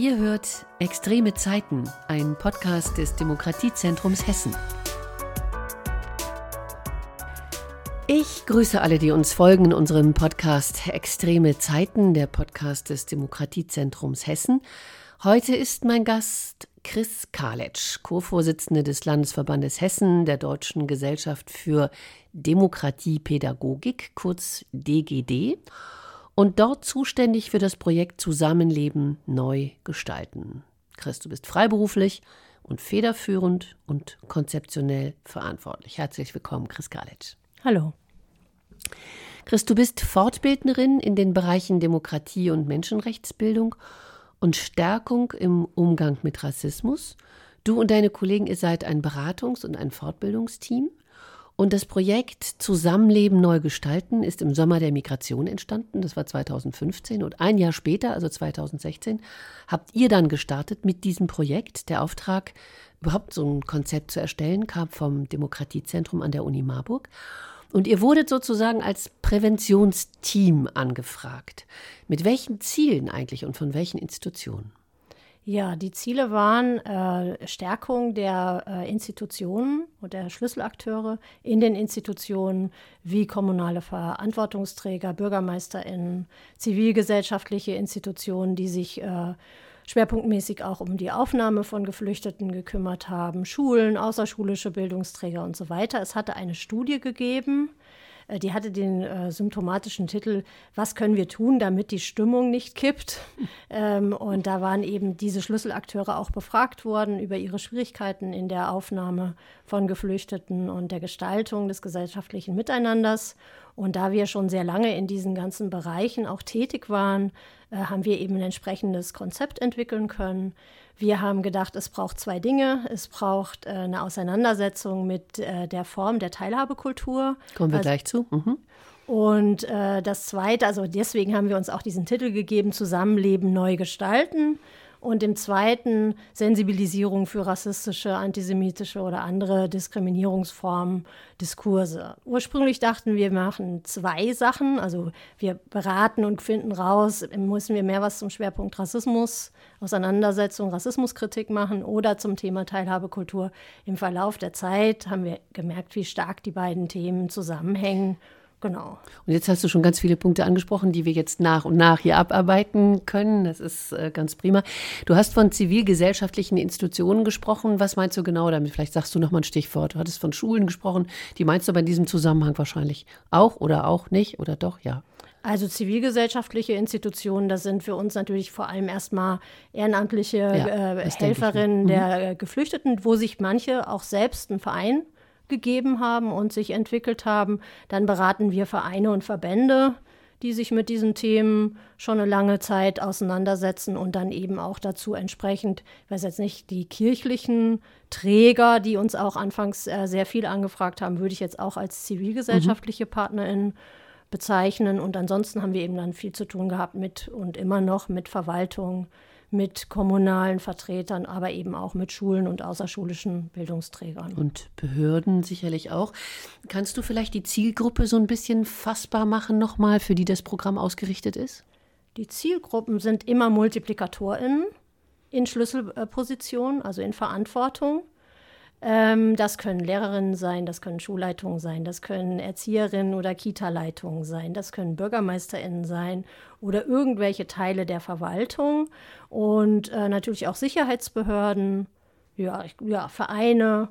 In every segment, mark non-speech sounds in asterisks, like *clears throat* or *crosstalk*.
Ihr hört Extreme Zeiten, ein Podcast des Demokratiezentrums Hessen. Ich grüße alle, die uns folgen in unserem Podcast Extreme Zeiten, der Podcast des Demokratiezentrums Hessen. Heute ist mein Gast Chris Kaletsch, Co-Vorsitzende des Landesverbandes Hessen der Deutschen Gesellschaft für Demokratiepädagogik, kurz DGD und dort zuständig für das Projekt Zusammenleben neu gestalten. Chris, du bist freiberuflich und federführend und konzeptionell verantwortlich. Herzlich willkommen, Chris Kalitsch. Hallo. Chris, du bist Fortbildnerin in den Bereichen Demokratie und Menschenrechtsbildung und Stärkung im Umgang mit Rassismus. Du und deine Kollegen, ihr seid ein Beratungs- und ein Fortbildungsteam. Und das Projekt Zusammenleben neu gestalten ist im Sommer der Migration entstanden. Das war 2015. Und ein Jahr später, also 2016, habt ihr dann gestartet mit diesem Projekt. Der Auftrag, überhaupt so ein Konzept zu erstellen, kam vom Demokratiezentrum an der Uni Marburg. Und ihr wurdet sozusagen als Präventionsteam angefragt. Mit welchen Zielen eigentlich und von welchen Institutionen? Ja, die Ziele waren äh, Stärkung der äh, Institutionen und der Schlüsselakteure in den Institutionen wie kommunale Verantwortungsträger, BürgermeisterInnen, zivilgesellschaftliche Institutionen, die sich äh, schwerpunktmäßig auch um die Aufnahme von Geflüchteten gekümmert haben, Schulen, außerschulische Bildungsträger und so weiter. Es hatte eine Studie gegeben, die hatte den äh, symptomatischen Titel Was können wir tun, damit die Stimmung nicht kippt? *laughs* Ähm, und da waren eben diese Schlüsselakteure auch befragt worden über ihre Schwierigkeiten in der Aufnahme von Geflüchteten und der Gestaltung des gesellschaftlichen Miteinanders. Und da wir schon sehr lange in diesen ganzen Bereichen auch tätig waren, äh, haben wir eben ein entsprechendes Konzept entwickeln können. Wir haben gedacht, es braucht zwei Dinge. Es braucht äh, eine Auseinandersetzung mit äh, der Form der Teilhabekultur. Kommen wir also, gleich zu. Mhm. Und äh, das Zweite, also deswegen haben wir uns auch diesen Titel gegeben, Zusammenleben neu gestalten und im zweiten Sensibilisierung für rassistische, antisemitische oder andere Diskriminierungsformen, Diskurse. Ursprünglich dachten wir, wir machen zwei Sachen, also wir beraten und finden raus, müssen wir mehr was zum Schwerpunkt Rassismus, Auseinandersetzung, Rassismuskritik machen oder zum Thema Teilhabekultur. Im Verlauf der Zeit haben wir gemerkt, wie stark die beiden Themen zusammenhängen Genau. Und jetzt hast du schon ganz viele Punkte angesprochen, die wir jetzt nach und nach hier abarbeiten können. Das ist äh, ganz prima. Du hast von zivilgesellschaftlichen Institutionen gesprochen. Was meinst du genau damit? Vielleicht sagst du noch mal ein Stichwort. Du hattest von Schulen gesprochen. Die meinst du aber in diesem Zusammenhang wahrscheinlich auch oder auch nicht oder doch? Ja. Also zivilgesellschaftliche Institutionen, das sind für uns natürlich vor allem erstmal ehrenamtliche ja, äh, Helferinnen mhm. der Geflüchteten, wo sich manche auch selbst einen Verein gegeben haben und sich entwickelt haben. Dann beraten wir Vereine und Verbände, die sich mit diesen Themen schon eine lange Zeit auseinandersetzen und dann eben auch dazu entsprechend, ich weiß jetzt nicht, die kirchlichen Träger, die uns auch anfangs äh, sehr viel angefragt haben, würde ich jetzt auch als zivilgesellschaftliche mhm. PartnerInnen bezeichnen. Und ansonsten haben wir eben dann viel zu tun gehabt mit und immer noch mit Verwaltung, mit kommunalen Vertretern, aber eben auch mit Schulen und außerschulischen Bildungsträgern. Und Behörden sicherlich auch. Kannst du vielleicht die Zielgruppe so ein bisschen fassbar machen nochmal, für die das Programm ausgerichtet ist? Die Zielgruppen sind immer MultiplikatorInnen in Schlüsselpositionen, also in Verantwortung. Ähm, das können Lehrerinnen sein, das können Schulleitungen sein, das können Erzieherinnen oder Kita-Leitungen sein, das können BürgermeisterInnen sein oder irgendwelche Teile der Verwaltung und äh, natürlich auch Sicherheitsbehörden, ja, ja, Vereine,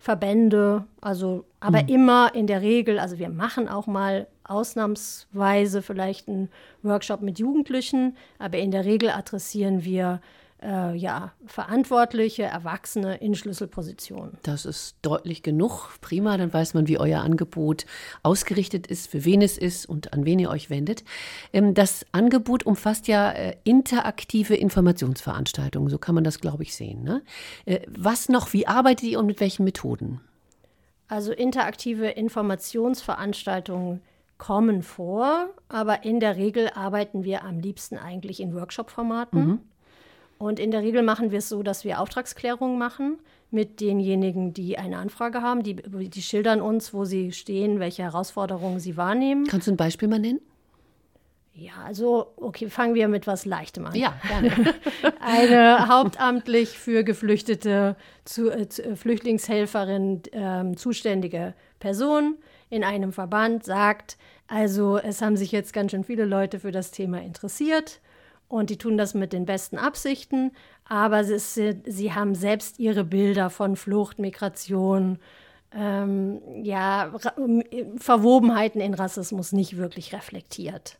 Verbände, also aber mhm. immer in der Regel, also wir machen auch mal ausnahmsweise vielleicht einen Workshop mit Jugendlichen, aber in der Regel adressieren wir äh, ja, verantwortliche Erwachsene in Schlüsselpositionen. Das ist deutlich genug. Prima, dann weiß man, wie euer Angebot ausgerichtet ist, für wen es ist und an wen ihr euch wendet. Ähm, das Angebot umfasst ja äh, interaktive Informationsveranstaltungen, so kann man das, glaube ich, sehen. Ne? Äh, was noch, wie arbeitet ihr und mit welchen Methoden? Also interaktive Informationsveranstaltungen kommen vor, aber in der Regel arbeiten wir am liebsten eigentlich in Workshop-Formaten. Mhm. Und in der Regel machen wir es so, dass wir Auftragsklärungen machen mit denjenigen, die eine Anfrage haben. Die, die schildern uns, wo sie stehen, welche Herausforderungen sie wahrnehmen. Kannst du ein Beispiel mal nennen? Ja, also, okay, fangen wir mit was Leichtem an. Ja, gerne. *laughs* Eine hauptamtlich für Geflüchtete, zu, äh, äh, Flüchtlingshelferin äh, zuständige Person in einem Verband sagt, also es haben sich jetzt ganz schön viele Leute für das Thema interessiert und die tun das mit den besten Absichten, aber ist, sie haben selbst ihre Bilder von Flucht, Migration, ähm, ja, Verwobenheiten in Rassismus nicht wirklich reflektiert.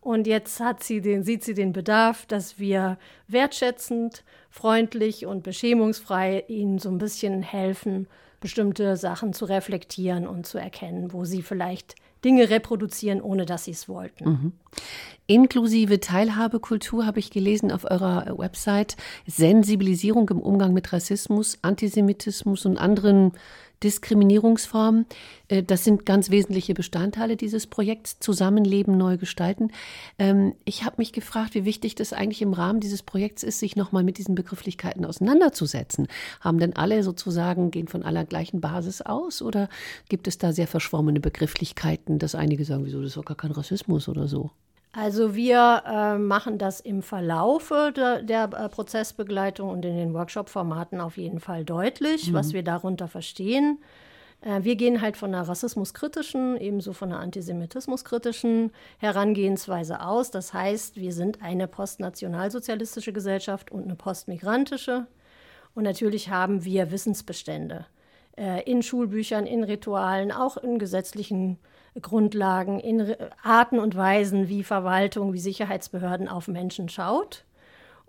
Und jetzt sie den, sieht sie den Bedarf, dass wir wertschätzend, freundlich und beschämungsfrei ihnen so ein bisschen helfen, bestimmte Sachen zu reflektieren und zu erkennen, wo sie vielleicht Dinge reproduzieren, ohne dass sie es wollten. Mhm. Inklusive Teilhabekultur habe ich gelesen auf eurer Website. Sensibilisierung im Umgang mit Rassismus, Antisemitismus und anderen Diskriminierungsformen. Äh, das sind ganz wesentliche Bestandteile dieses Projekts Zusammenleben neu gestalten. Ähm, ich habe mich gefragt, wie wichtig das eigentlich im Rahmen dieses Projekts ist, sich nochmal mit diesen Begrifflichkeiten auseinanderzusetzen. Haben denn alle sozusagen, gehen von aller gleichen Basis aus oder gibt es da sehr verschwommene Begrifflichkeiten, dass einige sagen, wieso, das ist doch gar kein Rassismus oder so? Also wir äh, machen das im Verlaufe der, der äh, Prozessbegleitung und in den Workshop-Formaten auf jeden Fall deutlich, mhm. was wir darunter verstehen. Äh, wir gehen halt von einer rassismuskritischen, ebenso von einer antisemitismuskritischen Herangehensweise aus. Das heißt, wir sind eine postnationalsozialistische Gesellschaft und eine postmigrantische. Und natürlich haben wir Wissensbestände äh, in Schulbüchern, in Ritualen, auch in gesetzlichen Grundlagen, in Arten und Weisen, wie Verwaltung, wie Sicherheitsbehörden auf Menschen schaut.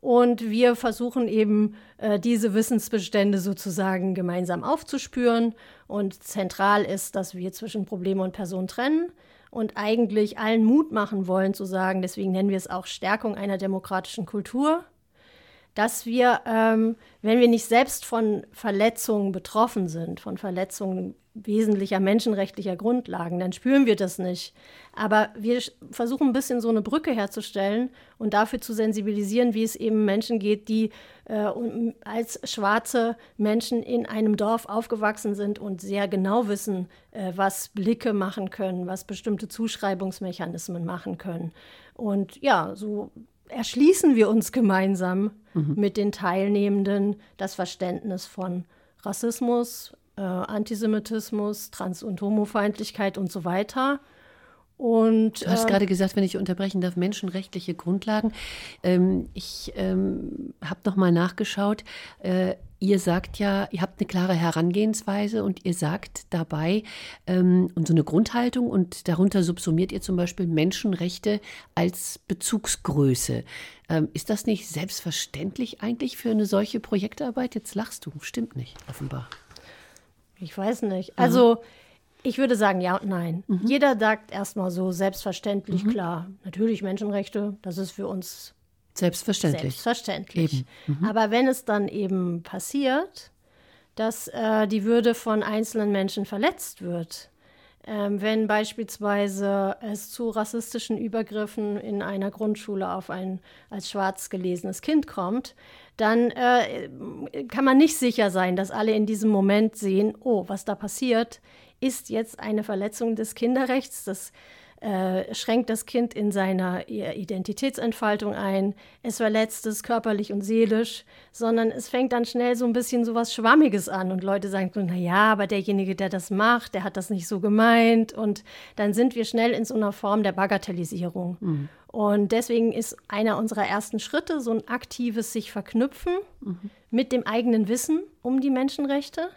Und wir versuchen eben, äh, diese Wissensbestände sozusagen gemeinsam aufzuspüren. Und zentral ist, dass wir zwischen Problem und Person trennen und eigentlich allen Mut machen wollen zu sagen, deswegen nennen wir es auch Stärkung einer demokratischen Kultur, dass wir, ähm, wenn wir nicht selbst von Verletzungen betroffen sind, von Verletzungen wesentlicher menschenrechtlicher Grundlagen, dann spüren wir das nicht. Aber wir versuchen ein bisschen so eine Brücke herzustellen und dafür zu sensibilisieren, wie es eben Menschen geht, die äh, als schwarze Menschen in einem Dorf aufgewachsen sind und sehr genau wissen, äh, was Blicke machen können, was bestimmte Zuschreibungsmechanismen machen können. Und ja, so erschließen wir uns gemeinsam mhm. mit den Teilnehmenden das Verständnis von Rassismus, äh, Antisemitismus, Trans- und Homofeindlichkeit und so weiter. Und, du hast äh, gerade gesagt, wenn ich unterbrechen darf, menschenrechtliche Grundlagen. Ähm, ich ähm, habe noch mal nachgeschaut. Äh, ihr sagt ja, ihr habt eine klare Herangehensweise und ihr sagt dabei ähm, und so eine Grundhaltung und darunter subsumiert ihr zum Beispiel Menschenrechte als Bezugsgröße. Ähm, ist das nicht selbstverständlich eigentlich für eine solche Projektarbeit? Jetzt lachst du, stimmt nicht, offenbar. Ich weiß nicht. Also, ich würde sagen ja und nein. Mhm. Jeder sagt erstmal so selbstverständlich, mhm. klar. Natürlich Menschenrechte, das ist für uns selbstverständlich. Selbstverständlich. Mhm. Aber wenn es dann eben passiert, dass äh, die Würde von einzelnen Menschen verletzt wird, ähm, wenn beispielsweise es zu rassistischen Übergriffen in einer Grundschule auf ein als schwarz gelesenes Kind kommt, dann äh, kann man nicht sicher sein, dass alle in diesem Moment sehen, oh, was da passiert, ist jetzt eine Verletzung des Kinderrechts. Das äh, schränkt das Kind in seiner Identitätsentfaltung ein. Es verletzt es körperlich und seelisch, sondern es fängt dann schnell so ein bisschen so was Schwammiges an und Leute sagen so, na ja, aber derjenige, der das macht, der hat das nicht so gemeint und dann sind wir schnell in so einer Form der Bagatellisierung. Mhm. Und deswegen ist einer unserer ersten Schritte so ein aktives sich verknüpfen mhm. mit dem eigenen Wissen um die Menschenrechte.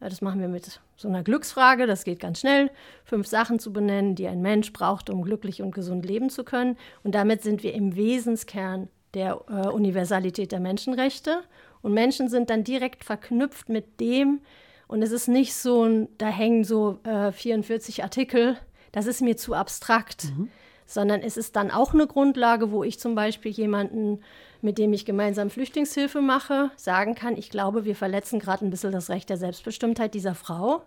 Das machen wir mit so einer Glücksfrage. Das geht ganz schnell. Fünf Sachen zu benennen, die ein Mensch braucht, um glücklich und gesund leben zu können. Und damit sind wir im Wesenskern der äh, Universalität der Menschenrechte. Und Menschen sind dann direkt verknüpft mit dem. Und es ist nicht so, da hängen so äh, 44 Artikel. Das ist mir zu abstrakt. Mhm sondern es ist dann auch eine Grundlage, wo ich zum Beispiel jemanden, mit dem ich gemeinsam Flüchtlingshilfe mache, sagen kann, ich glaube, wir verletzen gerade ein bisschen das Recht der Selbstbestimmtheit dieser Frau,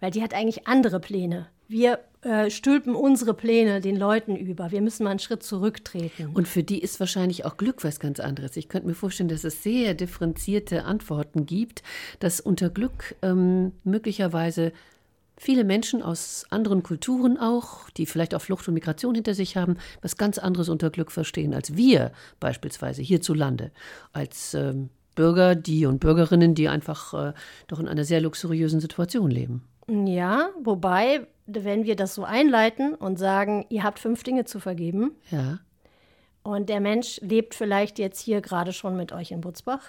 weil die hat eigentlich andere Pläne. Wir äh, stülpen unsere Pläne den Leuten über. Wir müssen mal einen Schritt zurücktreten. Und für die ist wahrscheinlich auch Glück was ganz anderes. Ich könnte mir vorstellen, dass es sehr differenzierte Antworten gibt, dass unter Glück ähm, möglicherweise viele Menschen aus anderen Kulturen auch, die vielleicht auch Flucht und Migration hinter sich haben, was ganz anderes unter Glück verstehen als wir beispielsweise hierzulande, als ähm, Bürger, die und Bürgerinnen, die einfach äh, doch in einer sehr luxuriösen Situation leben. Ja, wobei, wenn wir das so einleiten und sagen, ihr habt fünf Dinge zu vergeben. Ja. Und der Mensch lebt vielleicht jetzt hier gerade schon mit euch in Butzbach.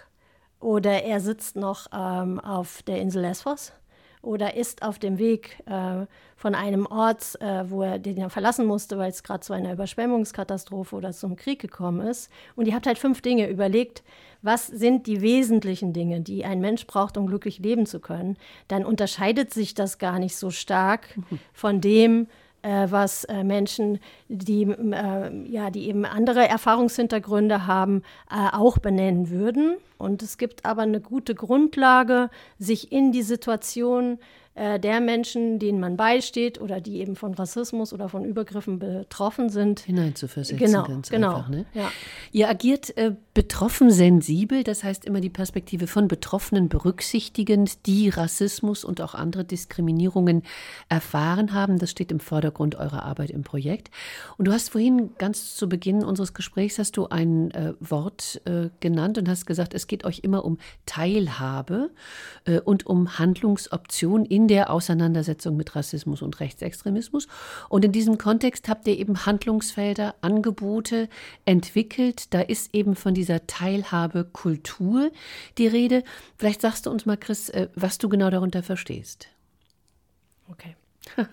Oder er sitzt noch ähm, auf der Insel Lesbos oder ist auf dem Weg äh, von einem Ort, äh, wo er den er verlassen musste, weil es gerade zu einer Überschwemmungskatastrophe oder zum Krieg gekommen ist. Und ihr habt halt fünf Dinge überlegt, was sind die wesentlichen Dinge, die ein Mensch braucht, um glücklich leben zu können. Dann unterscheidet sich das gar nicht so stark *laughs* von dem, was äh, Menschen, die, äh, ja, die eben andere Erfahrungshintergründe haben, äh, auch benennen würden. Und es gibt aber eine gute Grundlage, sich in die Situation äh, der Menschen, denen man beisteht oder die eben von Rassismus oder von Übergriffen betroffen sind, hineinzuversetzen. Genau, ganz genau. Einfach, ne? Ja. Ihr agiert äh, betroffen sensibel, das heißt immer die Perspektive von Betroffenen berücksichtigend, die Rassismus und auch andere Diskriminierungen erfahren haben. Das steht im Vordergrund eurer Arbeit im Projekt. Und du hast vorhin ganz zu Beginn unseres Gesprächs hast du ein äh, Wort äh, genannt und hast gesagt, es geht euch immer um Teilhabe äh, und um Handlungsoptionen in der Auseinandersetzung mit Rassismus und Rechtsextremismus. Und in diesem Kontext habt ihr eben Handlungsfelder, Angebote entwickelt. Da ist eben von dieser Teilhabekultur die Rede. Vielleicht sagst du uns mal, Chris, äh, was du genau darunter verstehst. Okay. *laughs*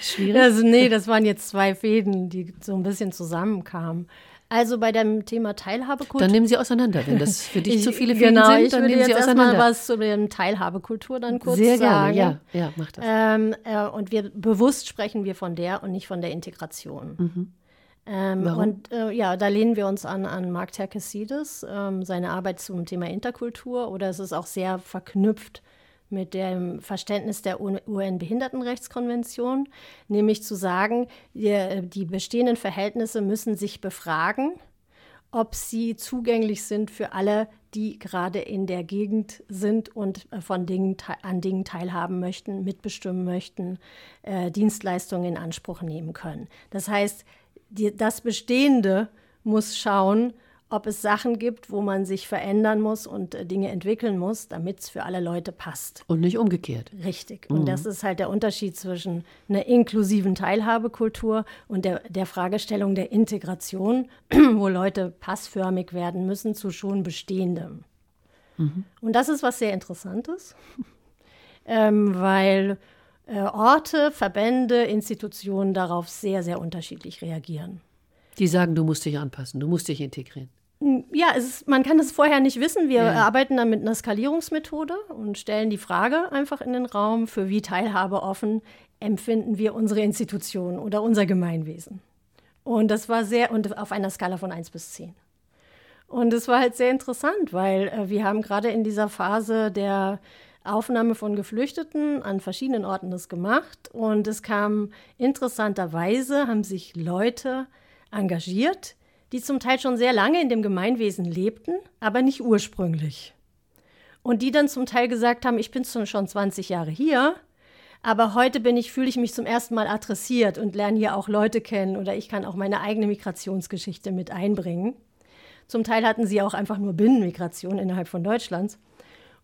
Schwierig. Also, nee, das waren jetzt zwei Fäden, die so ein bisschen zusammenkamen. Also bei dem Thema Teilhabekultur. Dann nehmen Sie auseinander, wenn das für dich Ich- zu viele Fäden genau, sind, ich dann würde nehmen jetzt Sie erstmal auseinander. was zu dem Teilhabekultur dann kurz Sehr sagen. gerne, ja, ja, mach das. Ähm, äh, und wir bewusst sprechen wir von der und nicht von der Integration. Mhm. Warum? Und äh, ja, da lehnen wir uns an, an Mark Terkesides, ähm, seine Arbeit zum Thema Interkultur, oder es ist auch sehr verknüpft mit dem Verständnis der UN-Behindertenrechtskonvention, nämlich zu sagen, die, die bestehenden Verhältnisse müssen sich befragen, ob sie zugänglich sind für alle, die gerade in der Gegend sind und äh, von Dingen, an Dingen teilhaben möchten, mitbestimmen möchten, äh, Dienstleistungen in Anspruch nehmen können. Das heißt, die, das Bestehende muss schauen, ob es Sachen gibt, wo man sich verändern muss und äh, Dinge entwickeln muss, damit es für alle Leute passt. Und nicht umgekehrt. Richtig. Und das ist halt der Unterschied zwischen einer inklusiven Teilhabekultur und der, der Fragestellung der Integration, *clears throat* wo Leute passförmig werden müssen zu schon Bestehendem. Und das ist was sehr Interessantes, *laughs* ähm, weil äh, Orte, Verbände, Institutionen darauf sehr, sehr unterschiedlich reagieren. Die sagen, du musst dich anpassen, du musst dich integrieren. Ja, es ist, man kann es vorher nicht wissen. Wir Ja. arbeiten dann mit einer Skalierungsmethode und stellen die Frage einfach in den Raum, für wie teilhabeoffen empfinden wir unsere Institution oder unser Gemeinwesen. Und das war sehr, und auf einer Skala von 1 bis 10. Und es war halt sehr interessant, weil äh, wir haben gerade in dieser Phase der Aufnahme von Geflüchteten an verschiedenen Orten das gemacht. Und es kam interessanterweise, haben sich Leute engagiert, die zum Teil schon sehr lange in dem Gemeinwesen lebten, aber nicht ursprünglich. Und die dann zum Teil gesagt haben, ich bin schon 20 Jahre hier, aber heute bin ich, fühle ich mich zum ersten Mal adressiert und lerne hier auch Leute kennen oder ich kann auch meine eigene Migrationsgeschichte mit einbringen. Zum Teil hatten sie auch einfach nur Binnenmigration innerhalb von Deutschlands.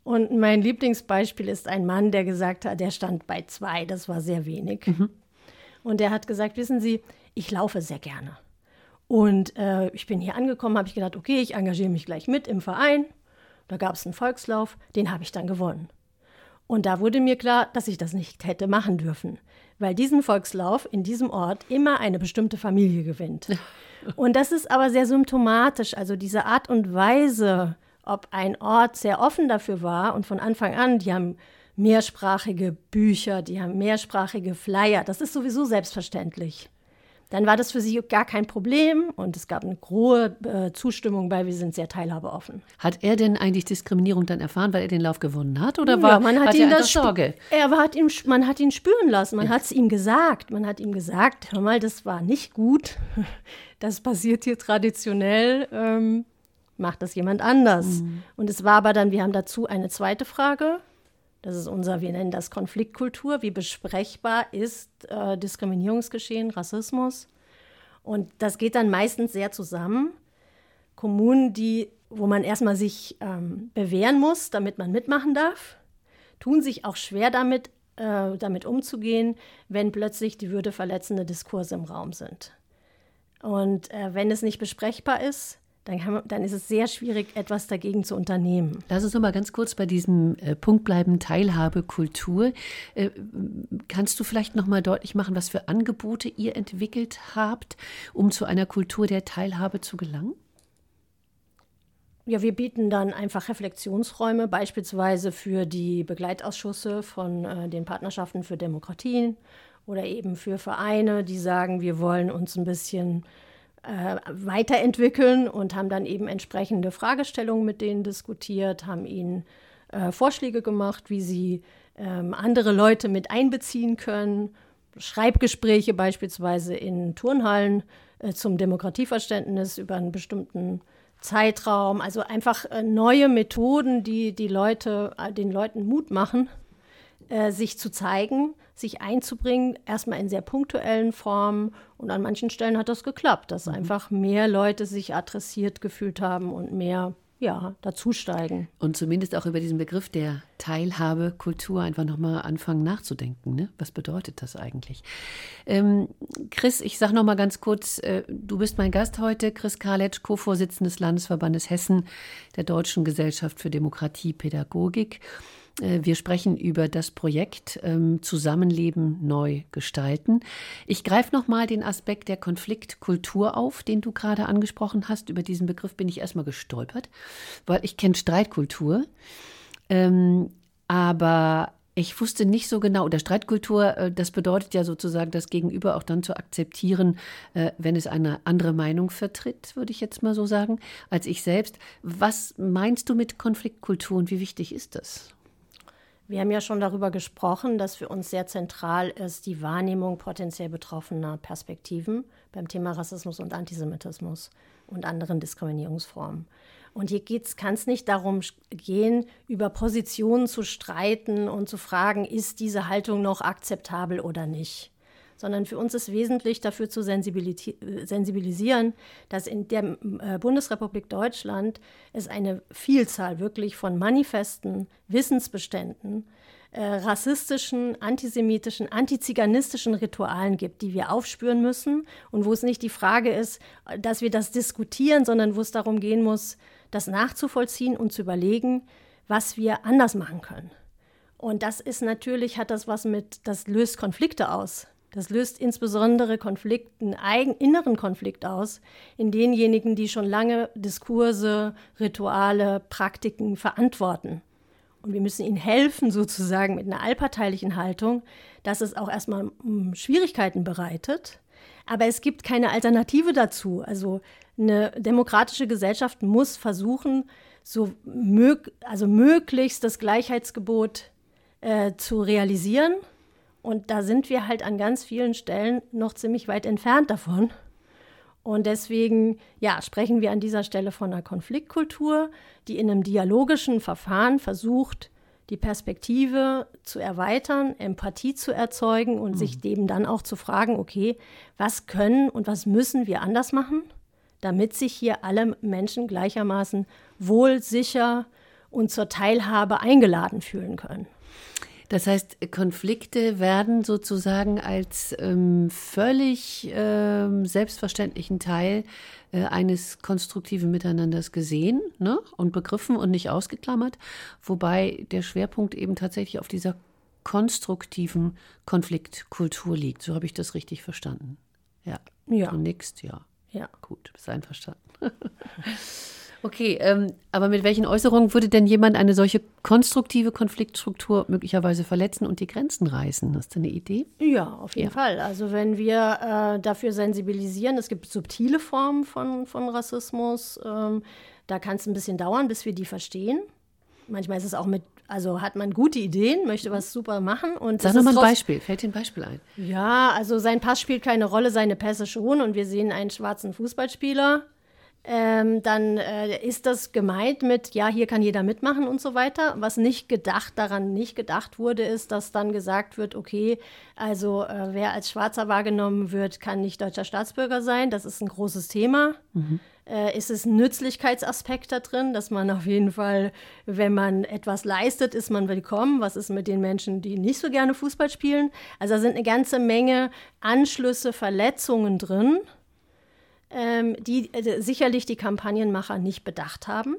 Und mein Lieblingsbeispiel ist ein Mann, der gesagt hat, der stand bei zwei, das war sehr wenig. Und der hat gesagt, wissen Sie, ich laufe sehr gerne. Und äh, ich bin hier angekommen, habe ich gedacht, okay, ich engagiere mich gleich mit im Verein. Da gab es einen Volkslauf, den habe ich dann gewonnen. Und da wurde mir klar, dass ich das nicht hätte machen dürfen, weil diesen Volkslauf in diesem Ort immer eine bestimmte Familie gewinnt. *laughs* Und das ist aber sehr symptomatisch, also diese Art und Weise, ob ein Ort sehr offen dafür war und von Anfang an, die haben mehrsprachige Bücher, die haben mehrsprachige Flyer, das ist sowieso selbstverständlich. Dann war das für sie gar kein Problem und es gab eine hohe äh, Zustimmung bei, wir sind sehr teilhabeoffen. Hat er denn eigentlich Diskriminierung dann erfahren, weil er den Lauf gewonnen hat? Oder Ja, war man hat hatte ihn er das Sorge? Er hat ihn, man hat ihn spüren lassen, man hat es ihm gesagt. Man hat ihm gesagt, hör mal, das war nicht gut. *laughs* Das passiert hier traditionell. Ähm, macht das jemand anders. Und es war aber dann, wir haben dazu eine zweite Frage Das ist unser, wir nennen das Konfliktkultur. Wie besprechbar ist äh, Diskriminierungsgeschehen, Rassismus? Und das geht dann meistens sehr zusammen. Kommunen, die, wo man erstmal sich ähm, bewähren muss, damit man mitmachen darf, tun sich auch schwer damit, äh, damit umzugehen, wenn plötzlich die würdeverletzende Diskurse im Raum sind. Und äh, wenn es nicht besprechbar ist, dann, man, dann, ist es sehr schwierig, etwas dagegen zu unternehmen. Lass uns noch mal ganz kurz bei diesem äh, Punkt bleiben, Teilhabe, Kultur. Äh, kannst du vielleicht noch mal deutlich machen, was für Angebote ihr entwickelt habt, um zu einer Kultur der Teilhabe zu gelangen? Ja, wir bieten dann einfach Reflexionsräume, beispielsweise für die Begleitausschüsse von äh, den Partnerschaften für Demokratien oder eben für Vereine, die sagen, wir wollen uns ein bisschen weiterentwickeln und haben dann eben entsprechende Fragestellungen mit denen diskutiert, haben ihnen äh, Vorschläge gemacht, wie sie ähm, andere Leute mit einbeziehen können. Schreibgespräche beispielsweise in Turnhallen äh, zum Demokratieverständnis über einen bestimmten Zeitraum. Also einfach äh, neue Methoden, die die Leute, äh, den Leuten Mut machen, äh, sich zu zeigen, sich einzubringen, erstmal in sehr punktuellen Formen. Und an manchen Stellen hat das geklappt, dass mhm. einfach mehr Leute sich adressiert gefühlt haben und mehr ja, dazusteigen. Und zumindest auch über diesen Begriff der Teilhabekultur einfach nochmal anfangen nachzudenken. Ne? Was bedeutet das eigentlich? Ähm, Chris, ich sage nochmal ganz kurz, äh, du bist mein Gast heute, Chris Karletsch, Co-Vorsitzender des Landesverbandes Hessen der Deutschen Gesellschaft für Demokratie, Pädagogik. Äh, wir sprechen über das Projekt ähm, Zusammenleben neu gestalten. Ich greife nochmal den Aspekt der Konfliktkultur auf, den du gerade angesprochen hast. Über diesen Begriff bin ich erstmal gestolpert, weil ich kenne Streitkultur. Ähm, aber ich wusste nicht so genau, oder Streitkultur, äh, das bedeutet ja sozusagen, das Gegenüber auch dann zu akzeptieren, äh, wenn es eine andere Meinung vertritt, würde ich jetzt mal so sagen, als ich selbst. Was meinst du mit Konfliktkultur und wie wichtig ist das? Wir haben ja schon darüber gesprochen, dass für uns sehr zentral ist die Wahrnehmung potenziell betroffener Perspektiven beim Thema Rassismus und Antisemitismus und anderen Diskriminierungsformen. Und hier kann es nicht darum gehen, über Positionen zu streiten und zu fragen, ist diese Haltung noch akzeptabel oder nicht sondern für uns ist wesentlich dafür zu sensibilisieren, dass in der äh, Bundesrepublik Deutschland es eine Vielzahl wirklich von Manifesten, Wissensbeständen, äh, rassistischen, antisemitischen, antiziganistischen Ritualen gibt, die wir aufspüren müssen und wo es nicht die Frage ist, dass wir das diskutieren, sondern wo es darum gehen muss, das nachzuvollziehen und zu überlegen, was wir anders machen können. Und das ist natürlich, hat das was mit, das löst Konflikte aus. Das löst insbesondere Konflikt, einen eigen, inneren Konflikt aus in denjenigen, die schon lange Diskurse, Rituale, Praktiken verantworten. Und wir müssen ihnen helfen, sozusagen mit einer allparteilichen Haltung, dass es auch erstmal hm, Schwierigkeiten bereitet. Aber es gibt keine Alternative dazu. Also eine demokratische Gesellschaft muss versuchen, so mög also möglichst das Gleichheitsgebot äh, zu realisieren und da sind wir halt an ganz vielen Stellen noch ziemlich weit entfernt davon. Und deswegen, ja, sprechen wir an dieser Stelle von einer Konfliktkultur, die in einem dialogischen Verfahren versucht, die Perspektive zu erweitern, Empathie zu erzeugen und mhm. sich dem dann auch zu fragen, okay, was können und was müssen wir anders machen, damit sich hier alle Menschen gleichermaßen wohl, sicher und zur Teilhabe eingeladen fühlen können. Das heißt, Konflikte werden sozusagen als ähm, völlig ähm, selbstverständlichen Teil äh, eines konstruktiven Miteinanders gesehen ne? und begriffen und nicht ausgeklammert, wobei der Schwerpunkt eben tatsächlich auf dieser konstruktiven Konfliktkultur liegt. So habe ich das richtig verstanden. Ja. Ja. Du nix, ja. Ja. Gut, bist einverstanden. *laughs* Okay, ähm, aber mit welchen Äußerungen würde denn jemand eine solche konstruktive Konfliktstruktur möglicherweise verletzen und die Grenzen reißen? Hast du eine Idee? Ja, auf jeden ja. Fall. Also wenn wir äh, dafür sensibilisieren, es gibt subtile Formen von, von Rassismus, ähm, da kann es ein bisschen dauern, bis wir die verstehen. Manchmal ist es auch mit, also hat man gute Ideen, möchte was super machen. Und Sag nochmal ein Beispiel, fällt dir ein Beispiel ein? Ja, also sein Pass spielt keine Rolle, seine Pässe schon und wir sehen einen schwarzen Fußballspieler ähm, dann äh, ist das gemeint mit, ja, hier kann jeder mitmachen und so weiter. Was nicht gedacht, daran nicht gedacht wurde, ist, dass dann gesagt wird, okay, also äh, wer als Schwarzer wahrgenommen wird, kann nicht deutscher Staatsbürger sein. Das ist ein großes Thema. Mhm. Äh, ist es ein Nützlichkeitsaspekt da drin, dass man auf jeden Fall, wenn man etwas leistet, ist man willkommen. Was ist mit den Menschen, die nicht so gerne Fußball spielen? Also da sind eine ganze Menge Anschlüsse, Verletzungen drin ähm, die äh, sicherlich die Kampagnenmacher nicht bedacht haben,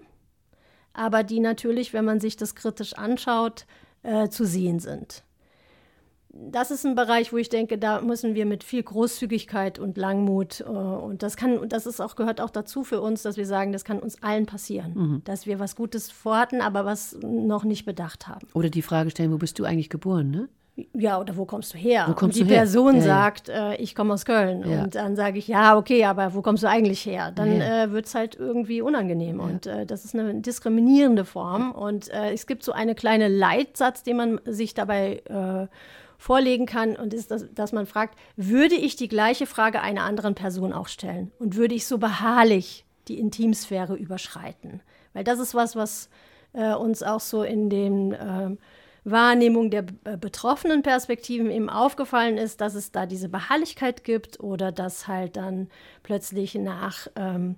aber die natürlich, wenn man sich das kritisch anschaut, äh, zu sehen sind. Das ist ein Bereich, wo ich denke, da müssen wir mit viel Großzügigkeit und Langmut äh, und das kann, das ist auch, gehört auch dazu für uns, dass wir sagen, das kann uns allen passieren, mhm. dass wir was Gutes vorhatten, aber was noch nicht bedacht haben. Oder die Frage stellen, wo bist du eigentlich geboren, ne? Ja, oder wo kommst du her? Wo kommst und die du her? Person ja, sagt, äh, ich komme aus Köln. Ja. Und dann sage ich, ja, okay, aber wo kommst du eigentlich her? Dann ja. äh, wird es halt irgendwie unangenehm. Und äh, das ist eine diskriminierende Form. Und äh, es gibt so eine kleine Leitsatz, den man sich dabei äh, vorlegen kann. Und ist, das, dass man fragt, würde ich die gleiche Frage einer anderen Person auch stellen? Und würde ich so beharrlich die Intimsphäre überschreiten? Weil das ist was, was äh, uns auch so in den ähm, Wahrnehmung der äh, betroffenen Perspektiven eben aufgefallen ist, dass es da diese Beharrlichkeit gibt oder dass halt dann plötzlich nach ähm,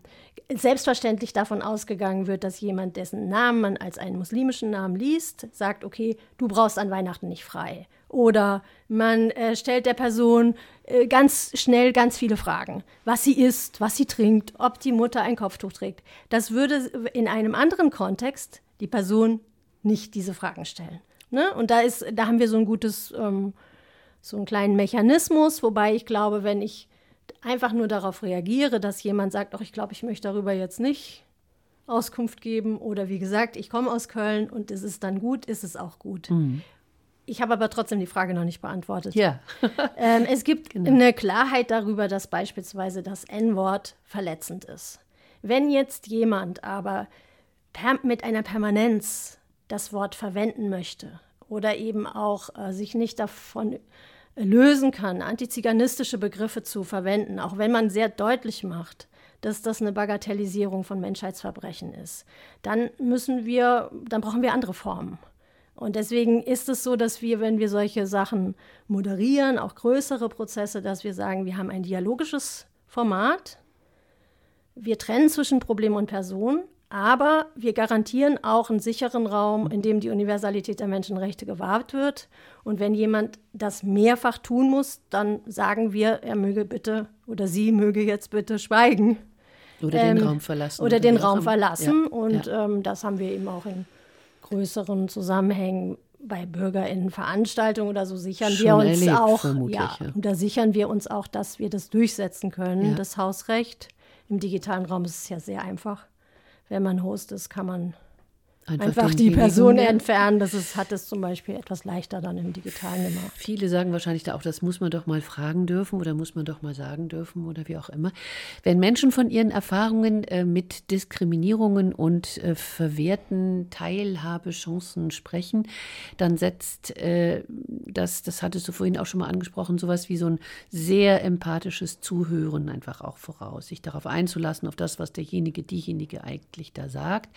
selbstverständlich davon ausgegangen wird, dass jemand, dessen Namen man als einen muslimischen Namen liest, sagt, okay, du brauchst an Weihnachten nicht frei. Oder man äh, stellt der Person äh, ganz schnell ganz viele Fragen. Was sie isst, was sie trinkt, ob die Mutter ein Kopftuch trägt. Das würde in einem anderen Kontext die Person nicht diese Fragen stellen. Ne? Und da ist, da haben wir so ein gutes, ähm, so einen kleinen Mechanismus, wobei ich glaube, wenn ich einfach nur darauf reagiere, dass jemand sagt, ach, ich glaube, ich möchte darüber jetzt nicht Auskunft geben oder wie gesagt, ich komme aus Köln und es ist dann gut, ist es auch gut. Mhm. Ich habe aber trotzdem die Frage noch nicht beantwortet. Ja. *laughs* ähm, es gibt genau. eine Klarheit darüber, dass beispielsweise das N-Wort verletzend ist. Wenn jetzt jemand aber mit einer Permanenz das Wort verwenden möchte oder eben auch äh, sich nicht davon lösen kann, antiziganistische Begriffe zu verwenden, auch wenn man sehr deutlich macht, dass das eine Bagatellisierung von Menschheitsverbrechen ist, dann müssen wir, dann brauchen wir andere Formen. Und deswegen ist es so, dass wir, wenn wir solche Sachen moderieren, auch größere Prozesse, dass wir sagen, wir haben ein dialogisches Format. Wir trennen zwischen Problem und Person, aber wir garantieren auch einen sicheren Raum, in dem die Universalität der Menschenrechte gewahrt wird. Und wenn jemand das mehrfach tun muss, dann sagen wir, er möge bitte oder sie möge jetzt bitte schweigen. Oder ähm, den Raum verlassen. Oder, oder den Raum verlassen. Ja, und ja. Ähm, das haben wir eben auch in größeren Zusammenhängen bei BürgerInnenveranstaltungen oder so sichern Schon wir uns erlebt, auch. Ja, ja, Und da sichern wir uns auch, dass wir das durchsetzen können, das Hausrecht. Im digitalen Raum ist es ja sehr einfach wenn man Host ist, kann man einfach, einfach die Person entfernen. Das ist, hat es zum Beispiel etwas leichter dann im Digitalen gemacht. Viele sagen wahrscheinlich da auch, das muss man doch mal fragen dürfen oder muss man doch mal sagen dürfen oder wie auch immer. Wenn Menschen von ihren Erfahrungen äh, mit Diskriminierungen und äh, verwehrten Teilhabechancen sprechen, dann setzt äh, das, das hattest du vorhin auch schon mal angesprochen, sowas wie so ein sehr empathisches Zuhören einfach auch voraus, sich darauf einzulassen, auf das, was derjenige, diejenige eigentlich da sagt.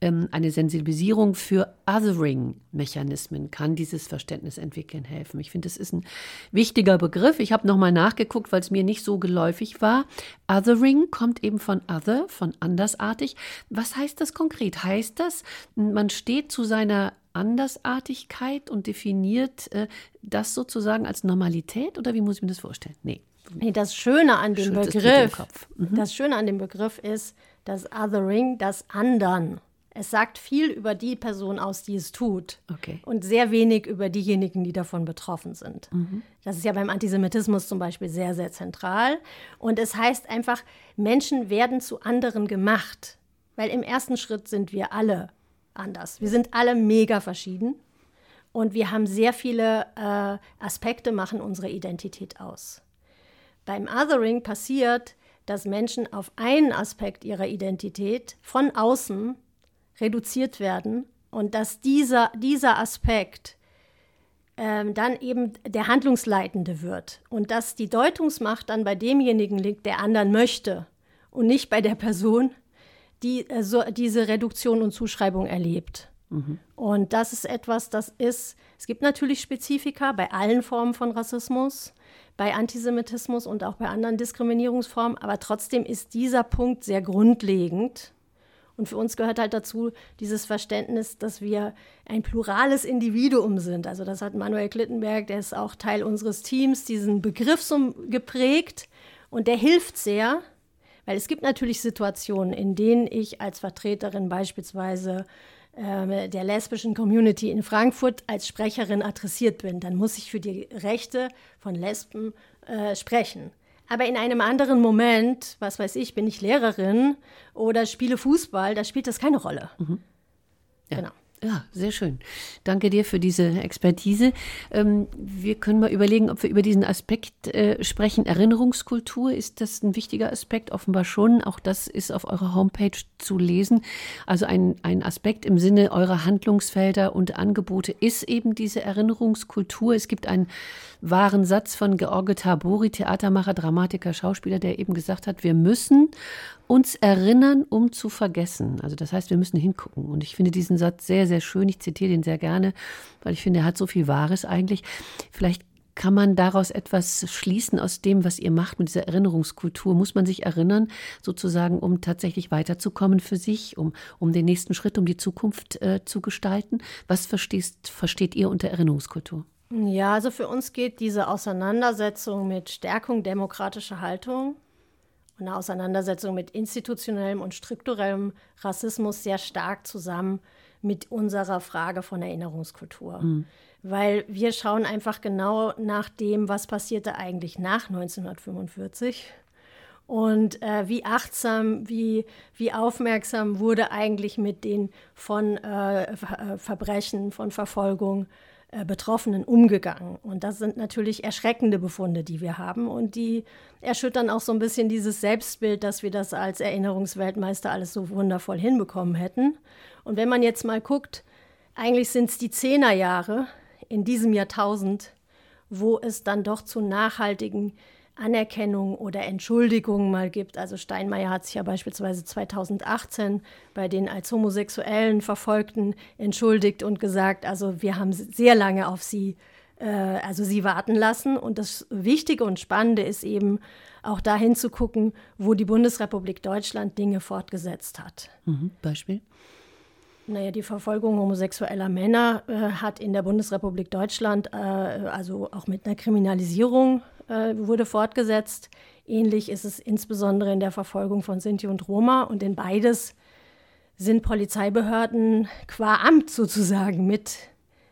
Ähm, eine Sensibilisierung für Othering-Mechanismen kann dieses Verständnis entwickeln helfen. Ich finde, es ist ein wichtiger Begriff. Ich habe nochmal nachgeguckt, weil es mir nicht so geläufig war. Othering kommt eben von other, von andersartig. Was heißt das konkret? Heißt das, man steht zu seiner Andersartigkeit und definiert äh, das sozusagen als Normalität oder wie muss ich mir das vorstellen? Nee. Nee, das Schöne an dem Begriff, mhm. das Schöne an dem Begriff ist, dass Othering das Andern es sagt viel über die Person aus, die es tut. Okay. Und sehr wenig über diejenigen, die davon betroffen sind. Mhm. Das ist ja beim Antisemitismus zum Beispiel sehr, sehr zentral. Und es heißt einfach, Menschen werden zu anderen gemacht. Weil im ersten Schritt sind wir alle anders. Wir sind alle mega verschieden. Und wir haben sehr viele äh, Aspekte, machen unsere Identität aus. Beim Othering passiert, dass Menschen auf einen Aspekt ihrer Identität von außen reduziert werden und dass dieser, dieser Aspekt ähm, dann eben der Handlungsleitende wird und dass die Deutungsmacht dann bei demjenigen liegt, der anderen möchte und nicht bei der Person, die äh, so, diese Reduktion und Zuschreibung erlebt. Mhm. Und das ist etwas, das ist, es gibt natürlich Spezifika bei allen Formen von Rassismus, bei Antisemitismus und auch bei anderen Diskriminierungsformen, aber trotzdem ist dieser Punkt sehr grundlegend. Und für uns gehört halt dazu dieses Verständnis, dass wir ein plurales Individuum sind. Also das hat Manuel Klittenberg, der ist auch Teil unseres Teams, diesen Begriff so geprägt und der hilft sehr, weil es gibt natürlich Situationen, in denen ich als Vertreterin beispielsweise äh, der lesbischen Community in Frankfurt als Sprecherin adressiert bin. Dann muss ich für die Rechte von Lesben äh, sprechen. Aber in einem anderen Moment, was weiß ich, bin ich Lehrerin oder spiele Fußball, da spielt das keine Rolle. Mhm. Ja. Genau. Ja, sehr schön. Danke dir für diese Expertise. Ähm, wir können mal überlegen, ob wir über diesen Aspekt äh, sprechen. Erinnerungskultur, ist das ein wichtiger Aspekt? Offenbar schon. Auch das ist auf eurer Homepage zu lesen. Also ein, ein Aspekt im Sinne eurer Handlungsfelder und Angebote ist eben diese Erinnerungskultur. Es gibt einen wahren Satz von George Tabori, Theatermacher, Dramatiker, Schauspieler, der eben gesagt hat, wir müssen uns erinnern, um zu vergessen. Also das heißt, wir müssen hingucken. Und ich finde diesen Satz sehr, sehr schön. Ich zitiere den sehr gerne, weil ich finde, er hat so viel Wahres eigentlich. Vielleicht kann man daraus etwas schließen aus dem, was ihr macht mit dieser Erinnerungskultur? Muss man sich erinnern, sozusagen, um tatsächlich weiterzukommen für sich, um, um den nächsten Schritt, um die Zukunft äh, zu gestalten? Was verstehst, versteht ihr unter Erinnerungskultur? Ja, also für uns geht diese Auseinandersetzung mit Stärkung demokratischer Haltung und eine Auseinandersetzung mit institutionellem und strukturellem Rassismus sehr stark zusammen mit unserer Frage von Erinnerungskultur. Mhm. Weil wir schauen einfach genau nach dem, was passierte eigentlich nach 1945 und äh, wie achtsam, wie, wie aufmerksam wurde eigentlich mit den von äh, äh Verbrechen, von Verfolgung Betroffenen umgegangen. Und das sind natürlich erschreckende Befunde, die wir haben. Und die erschüttern auch so ein bisschen dieses Selbstbild, dass wir das als Erinnerungsweltmeister alles so wundervoll hinbekommen hätten. Und wenn man jetzt mal guckt, eigentlich sind es die Zehnerjahre in diesem Jahrtausend, wo es dann doch zu nachhaltigen Anerkennung oder Entschuldigung mal gibt. Also Steinmeier hat sich ja beispielsweise 2018 bei den als homosexuellen Verfolgten entschuldigt und gesagt, also wir haben sehr lange auf sie, äh, also sie warten lassen. Und das Wichtige und Spannende ist eben auch dahin zu gucken, wo die Bundesrepublik Deutschland Dinge fortgesetzt hat. Mhm, Beispiel? Naja, die Verfolgung homosexueller Männer äh, hat in der Bundesrepublik Deutschland, äh, also auch mit einer Kriminalisierung äh, wurde fortgesetzt. Ähnlich ist es insbesondere in der Verfolgung von Sinti und Roma und in beides sind Polizeibehörden qua Amt sozusagen mit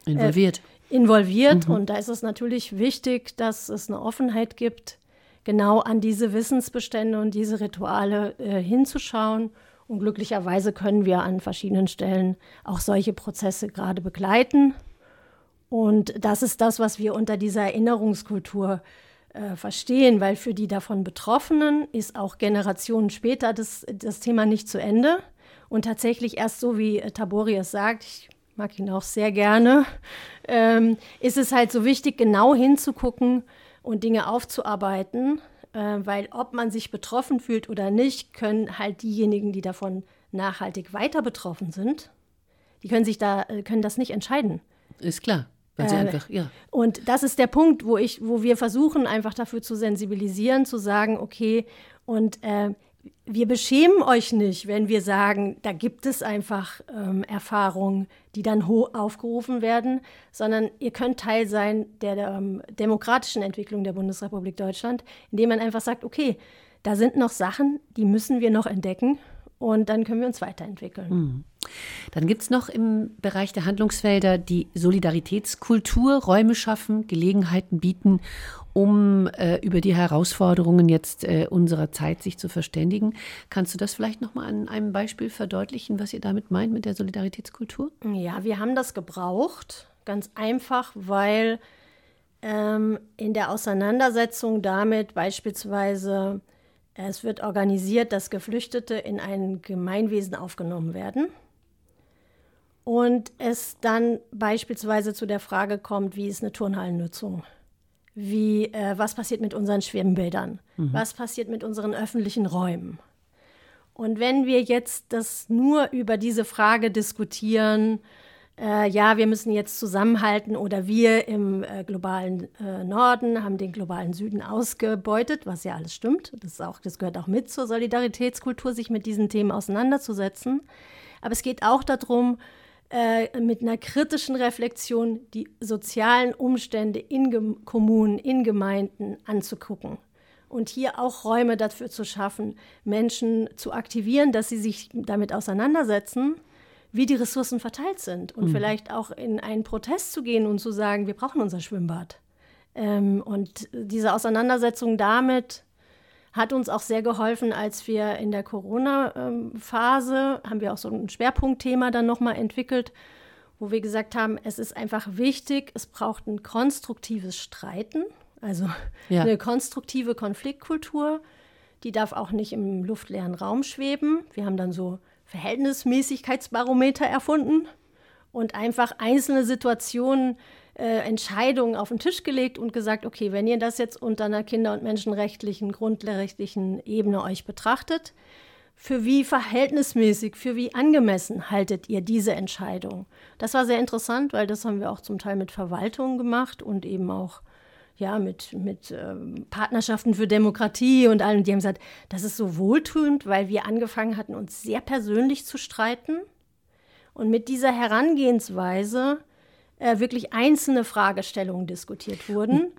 äh, involviert. Äh, involviert. Mhm. Und da ist es natürlich wichtig, dass es eine Offenheit gibt, genau an diese Wissensbestände und diese Rituale äh, hinzuschauen. Und glücklicherweise können wir an verschiedenen Stellen auch solche Prozesse gerade begleiten. Und das ist das, was wir unter dieser Erinnerungskultur äh, verstehen, weil für die davon Betroffenen ist auch Generationen später das, das Thema nicht zu Ende. Und tatsächlich erst so, wie äh, Tabori es sagt, ich mag ihn auch sehr gerne, ähm, ist es halt so wichtig, genau hinzugucken und Dinge aufzuarbeiten, äh, weil ob man sich betroffen fühlt oder nicht, können halt diejenigen, die davon nachhaltig weiter betroffen sind, die können sich da, äh, können das nicht entscheiden. Ist klar. Weil sie äh, einfach, ja. Und das ist der Punkt, wo ich, wo wir versuchen, einfach dafür zu sensibilisieren, zu sagen, okay, und äh, wir beschämen euch nicht, wenn wir sagen, da gibt es einfach ähm, Erfahrungen, die dann aufgerufen werden, sondern ihr könnt Teil sein der, der ähm, demokratischen Entwicklung der Bundesrepublik Deutschland, indem man einfach sagt, okay, da sind noch Sachen, die müssen wir noch entdecken und dann können wir uns weiterentwickeln. Mhm. Dann gibt es noch im Bereich der Handlungsfelder die Solidaritätskultur, Räume schaffen, Gelegenheiten bieten, um äh, über die Herausforderungen jetzt äh, unserer Zeit sich zu verständigen. Kannst du das vielleicht noch mal an einem Beispiel verdeutlichen, was ihr damit meint mit der Solidaritätskultur? Ja, wir haben das gebraucht, ganz einfach, weil ähm, in der Auseinandersetzung damit beispielsweise es wird organisiert, dass Geflüchtete in ein Gemeinwesen aufgenommen werden. Und es dann beispielsweise zu der Frage kommt, wie ist eine Turnhallennutzung? Wie, äh, was passiert mit unseren Schwimmbädern? Mhm. Was passiert mit unseren öffentlichen Räumen? Und wenn wir jetzt das nur über diese Frage diskutieren, äh, ja, wir müssen jetzt zusammenhalten oder wir im äh, globalen äh, Norden haben den globalen Süden ausgebeutet, was ja alles stimmt. Das, auch, das gehört auch mit zur Solidaritätskultur, sich mit diesen Themen auseinanderzusetzen. Aber es geht auch darum, äh, mit einer kritischen Reflexion die sozialen Umstände in Kommunen, in Gemeinden anzugucken und hier auch Räume dafür zu schaffen, Menschen zu aktivieren, dass sie sich damit auseinandersetzen, wie die Ressourcen verteilt sind und mhm. vielleicht auch in einen Protest zu gehen und zu sagen, wir brauchen unser Schwimmbad. Ähm, und diese Auseinandersetzung damit hat uns auch sehr geholfen, als wir in der Corona-Phase, haben wir auch so ein Schwerpunktthema dann nochmal entwickelt, wo wir gesagt haben, es ist einfach wichtig, es braucht ein konstruktives Streiten also ja. eine konstruktive Konfliktkultur, die darf auch nicht im luftleeren Raum schweben. Wir haben dann so Verhältnismäßigkeitsbarometer erfunden und einfach einzelne Situationen, äh, Entscheidungen auf den Tisch gelegt und gesagt, okay, wenn ihr das jetzt unter einer kinder- und menschenrechtlichen, grundrechtlichen Ebene euch betrachtet, für wie verhältnismäßig, für wie angemessen haltet ihr diese Entscheidung? Das war sehr interessant, weil das haben wir auch zum Teil mit Verwaltungen gemacht und eben auch ja, mit, mit ähm, Partnerschaften für Demokratie und allem. Die haben gesagt, das ist so wohltuend, weil wir angefangen hatten, uns sehr persönlich zu streiten. Und mit dieser Herangehensweise äh, wirklich einzelne Fragestellungen diskutiert wurden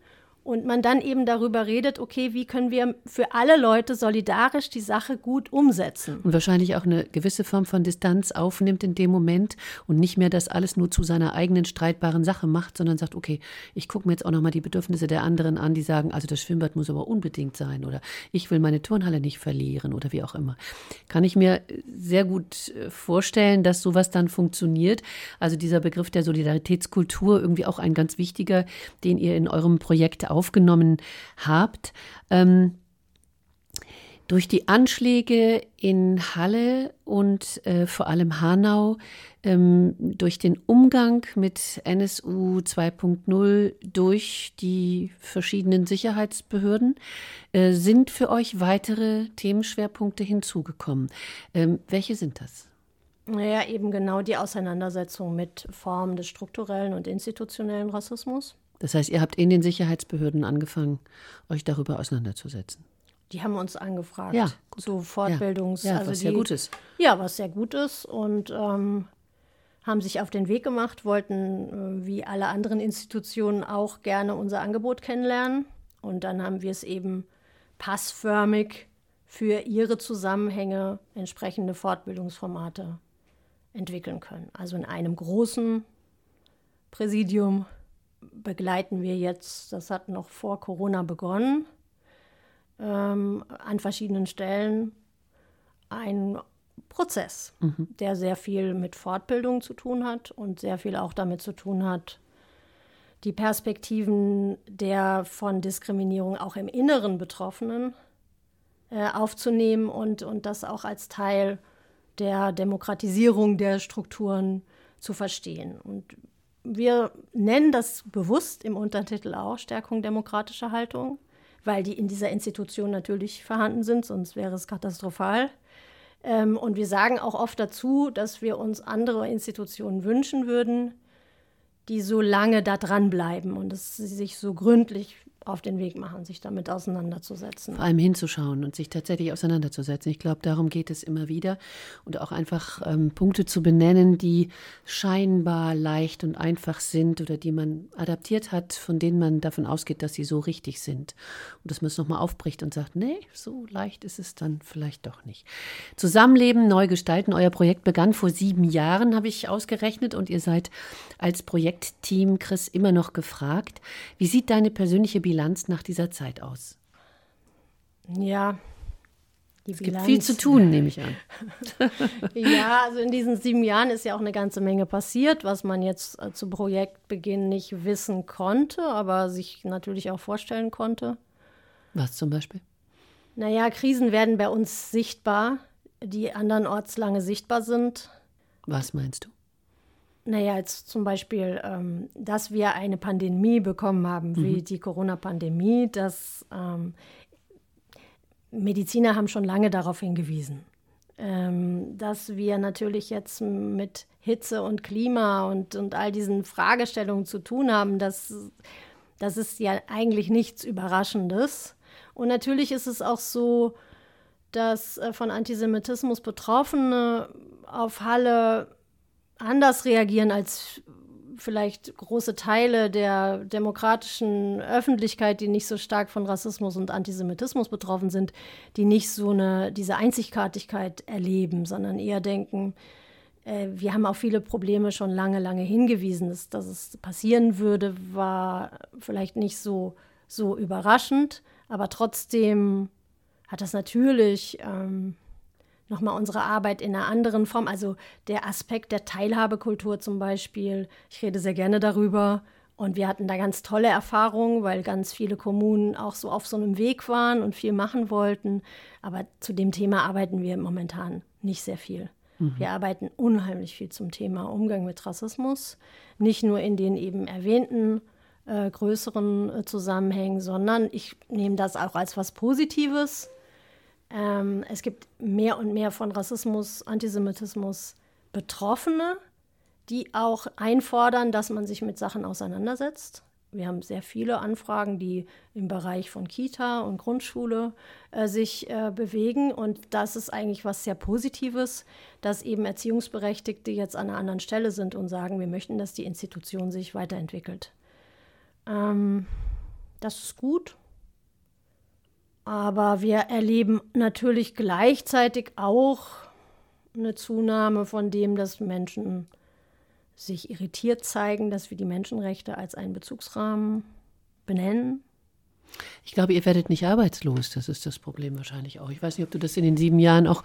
und man dann eben darüber redet, okay, wie können wir für alle Leute solidarisch die Sache gut umsetzen. Und wahrscheinlich auch eine gewisse Form von Distanz aufnimmt in dem Moment und nicht mehr das alles nur zu seiner eigenen streitbaren Sache macht, sondern sagt, okay, ich gucke mir jetzt auch nochmal die Bedürfnisse der anderen an, die sagen, also das Schwimmbad muss aber unbedingt sein oder ich will meine Turnhalle nicht verlieren oder wie auch immer. Kann ich mir sehr gut äh, vorstellen, dass sowas dann funktioniert. Also dieser Begriff der Solidaritätskultur irgendwie auch ein ganz wichtiger, den ihr in eurem Projekt aufgenommen habt. Ähm, durch die Anschläge in Halle und äh, vor allem Hanau, ähm, durch den Umgang mit NSU 2.0 durch die verschiedenen Sicherheitsbehörden äh, sind für euch weitere Themenschwerpunkte hinzugekommen. Ähm, welche sind das? Naja, eben genau die Auseinandersetzung mit Formen des strukturellen und institutionellen Rassismus. Das heißt, ihr habt in den Sicherheitsbehörden angefangen, euch darüber auseinanderzusetzen. Die haben uns angefragt. Ja, gut. so Fortbildungs. Ja, ja also was die, sehr gut ist. Ja, was sehr gut ist und ähm, haben sich auf den Weg gemacht, wollten äh, wie alle anderen Institutionen auch gerne unser Angebot kennenlernen. Und dann haben wir es eben passförmig für ihre Zusammenhänge entsprechende Fortbildungsformate entwickeln können. Also in einem großen Präsidium begleiten wir jetzt, das hat noch vor Corona begonnen, ähm, an verschiedenen Stellen einen Prozess, mhm. der sehr viel mit Fortbildung zu tun hat und sehr viel auch damit zu tun hat, die Perspektiven der von Diskriminierung auch im Inneren Betroffenen äh, aufzunehmen und, und das auch als Teil der Demokratisierung der Strukturen zu verstehen. Und wir nennen das bewusst im Untertitel auch Stärkung demokratischer Haltung, weil die in dieser Institution natürlich vorhanden sind, sonst wäre es katastrophal. Ähm, und wir sagen auch oft dazu, dass wir uns andere Institutionen wünschen würden, die so lange da dranbleiben und dass sie sich so gründlich auf den Weg machen, sich damit auseinanderzusetzen. Vor allem hinzuschauen und sich tatsächlich auseinanderzusetzen. Ich glaube, darum geht es immer wieder. Und auch einfach ähm, Punkte zu benennen, die scheinbar leicht und einfach sind oder die man adaptiert hat, von denen man davon ausgeht, dass sie so richtig sind. Und dass man es nochmal aufbricht und sagt, nee, so leicht ist es dann vielleicht doch nicht. Zusammenleben, neu gestalten. Euer Projekt begann vor sieben Jahren, habe ich ausgerechnet. Und ihr seid als Projektteam, Chris, immer noch gefragt. Wie sieht deine persönliche Bilanz Bilanz nach dieser Zeit aus? Ja, es Bilanz. gibt viel zu tun, nehme ich an. *laughs* ja, also in diesen sieben Jahren ist ja auch eine ganze Menge passiert, was man jetzt äh, zu Projektbeginn nicht wissen konnte, aber sich natürlich auch vorstellen konnte. Was zum Beispiel? Naja, Krisen werden bei uns sichtbar, die andernorts lange sichtbar sind. Was meinst du? Naja, jetzt zum Beispiel, ähm, dass wir eine Pandemie bekommen haben, wie mhm. die Corona-Pandemie, dass ähm, Mediziner haben schon lange darauf hingewiesen. ähm, dass wir natürlich jetzt mit Hitze und Klima und, und all diesen Fragestellungen zu tun haben, das, das ist ja eigentlich nichts Überraschendes. Und natürlich ist es auch so, dass äh, von Antisemitismus Betroffene auf Halle anders reagieren als vielleicht große Teile der demokratischen Öffentlichkeit, die nicht so stark von Rassismus und Antisemitismus betroffen sind, die nicht so eine, diese Einzigartigkeit erleben, sondern eher denken, äh, wir haben auf viele Probleme schon lange, lange hingewiesen. Dass, dass es passieren würde, war vielleicht nicht so, so überraschend, aber trotzdem hat das natürlich ähm, nochmal unsere Arbeit in einer anderen Form. Also der Aspekt der Teilhabekultur zum Beispiel. Ich rede sehr gerne darüber. Und wir hatten da ganz tolle Erfahrungen, weil ganz viele Kommunen auch so auf so einem Weg waren und viel machen wollten. Aber zu dem Thema arbeiten wir momentan nicht sehr viel. Mhm. Wir arbeiten unheimlich viel zum Thema Umgang mit Rassismus. Nicht nur in den eben erwähnten äh, größeren äh, Zusammenhängen, sondern ich nehme das auch als was Positives ähm, es gibt mehr und mehr von Rassismus, Antisemitismus Betroffene, die auch einfordern, dass man sich mit Sachen auseinandersetzt. Wir haben sehr viele Anfragen, die im Bereich von Kita und Grundschule äh, sich äh, bewegen. Und das ist eigentlich was sehr Positives, dass eben Erziehungsberechtigte jetzt an einer anderen Stelle sind und sagen, wir möchten, dass die Institution sich weiterentwickelt. Ähm, das ist gut. Aber wir erleben natürlich gleichzeitig auch eine Zunahme von dem, dass Menschen sich irritiert zeigen, dass wir die Menschenrechte als einen Bezugsrahmen benennen ich glaube, ihr werdet nicht arbeitslos. Das ist das Problem wahrscheinlich auch. Ich weiß nicht, ob du das in den sieben Jahren auch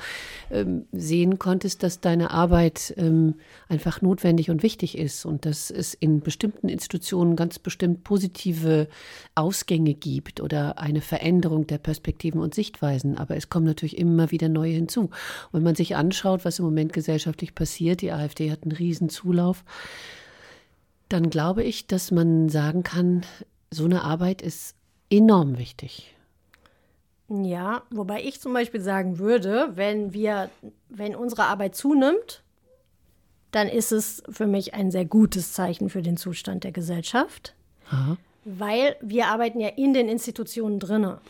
ähm, sehen konntest, dass deine Arbeit ähm, einfach notwendig und wichtig ist und dass es in bestimmten Institutionen ganz bestimmt positive Ausgänge gibt oder eine Veränderung der Perspektiven und Sichtweisen. Aber es kommen natürlich immer wieder neue hinzu. Und wenn man sich anschaut, was im Moment gesellschaftlich passiert, die AfD hat einen riesen Zulauf, dann glaube ich, dass man sagen kann, so eine Arbeit ist enorm wichtig. Ja, wobei ich zum Beispiel sagen würde, wenn wir, wenn unsere Arbeit zunimmt, dann ist es für mich ein sehr gutes Zeichen für den Zustand der Gesellschaft, Aha. weil wir arbeiten ja in den Institutionen drinne.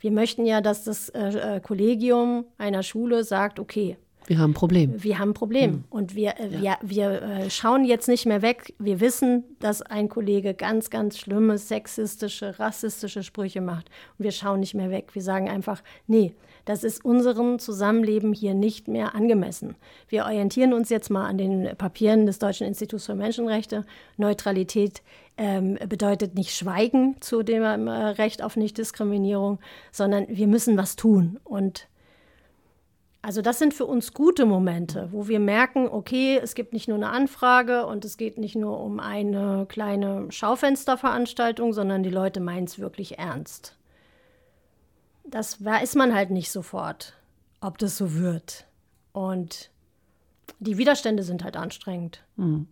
Wir möchten ja, dass das äh, äh Kollegium einer Schule sagt, okay, wir haben ein Problem. Wir haben ein Problem. Hm. Und wir, äh, ja. wir, wir äh, schauen jetzt nicht mehr weg. Wir wissen, dass ein Kollege ganz, ganz schlimme sexistische, rassistische Sprüche macht. Und wir schauen nicht mehr weg. Wir sagen einfach, nee, das ist unserem Zusammenleben hier nicht mehr angemessen. Wir orientieren uns jetzt mal an den Papieren des Deutschen Instituts für Menschenrechte. Neutralität ähm, bedeutet nicht Schweigen zu dem äh, Recht auf Nichtdiskriminierung, sondern wir müssen was tun. Und also das sind für uns gute Momente, wo wir merken, okay, es gibt nicht nur eine Anfrage und es geht nicht nur um eine kleine Schaufensterveranstaltung, sondern die Leute meinen es wirklich ernst. Das weiß man halt nicht sofort, ob das so wird. Und die Widerstände sind halt anstrengend. Mhm.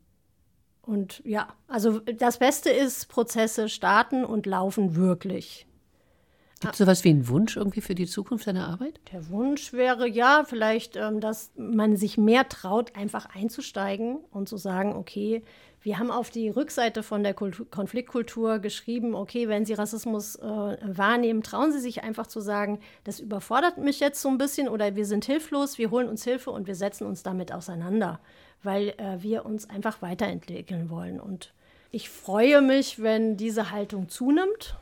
Und ja, also das Beste ist, Prozesse starten und laufen wirklich. Gibt es sowas wie einen Wunsch irgendwie für die Zukunft deiner Arbeit? Der Wunsch wäre ja vielleicht, ähm, dass man sich mehr traut, einfach einzusteigen und zu sagen, okay, wir haben auf die Rückseite von der Kultur, Konfliktkultur geschrieben, okay, wenn Sie Rassismus äh, wahrnehmen, trauen Sie sich einfach zu sagen, das überfordert mich jetzt so ein bisschen oder wir sind hilflos, wir holen uns Hilfe und wir setzen uns damit auseinander, weil äh, wir uns einfach weiterentwickeln wollen. Und ich freue mich, wenn diese Haltung zunimmt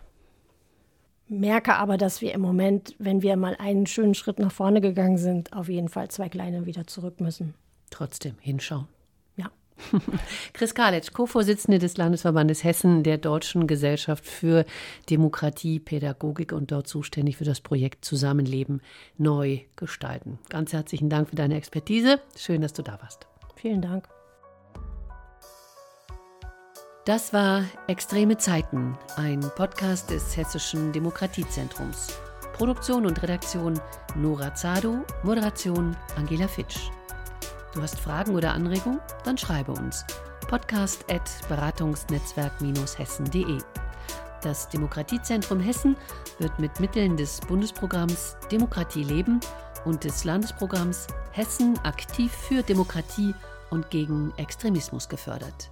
merke aber, dass wir im Moment, wenn wir mal einen schönen Schritt nach vorne gegangen sind, auf jeden Fall zwei kleine wieder zurück müssen. Trotzdem hinschauen. Ja. *laughs* Chris Kalitsch, Co-Vorsitzende des Landesverbandes Hessen der Deutschen Gesellschaft für Demokratie, Pädagogik und dort zuständig für das Projekt Zusammenleben neu gestalten. Ganz herzlichen Dank für deine Expertise. Schön, dass du da warst. Vielen Dank. Das war Extreme Zeiten, ein Podcast des Hessischen Demokratiezentrums. Produktion und Redaktion Nora Zado, Moderation Angela Fitsch. Du hast Fragen oder Anregungen? Dann schreibe uns. Podcast at beratungsnetzwerk-hessen.de. Das Demokratiezentrum Hessen wird mit Mitteln des Bundesprogramms Demokratie leben und des Landesprogramms Hessen aktiv für Demokratie und gegen Extremismus gefördert.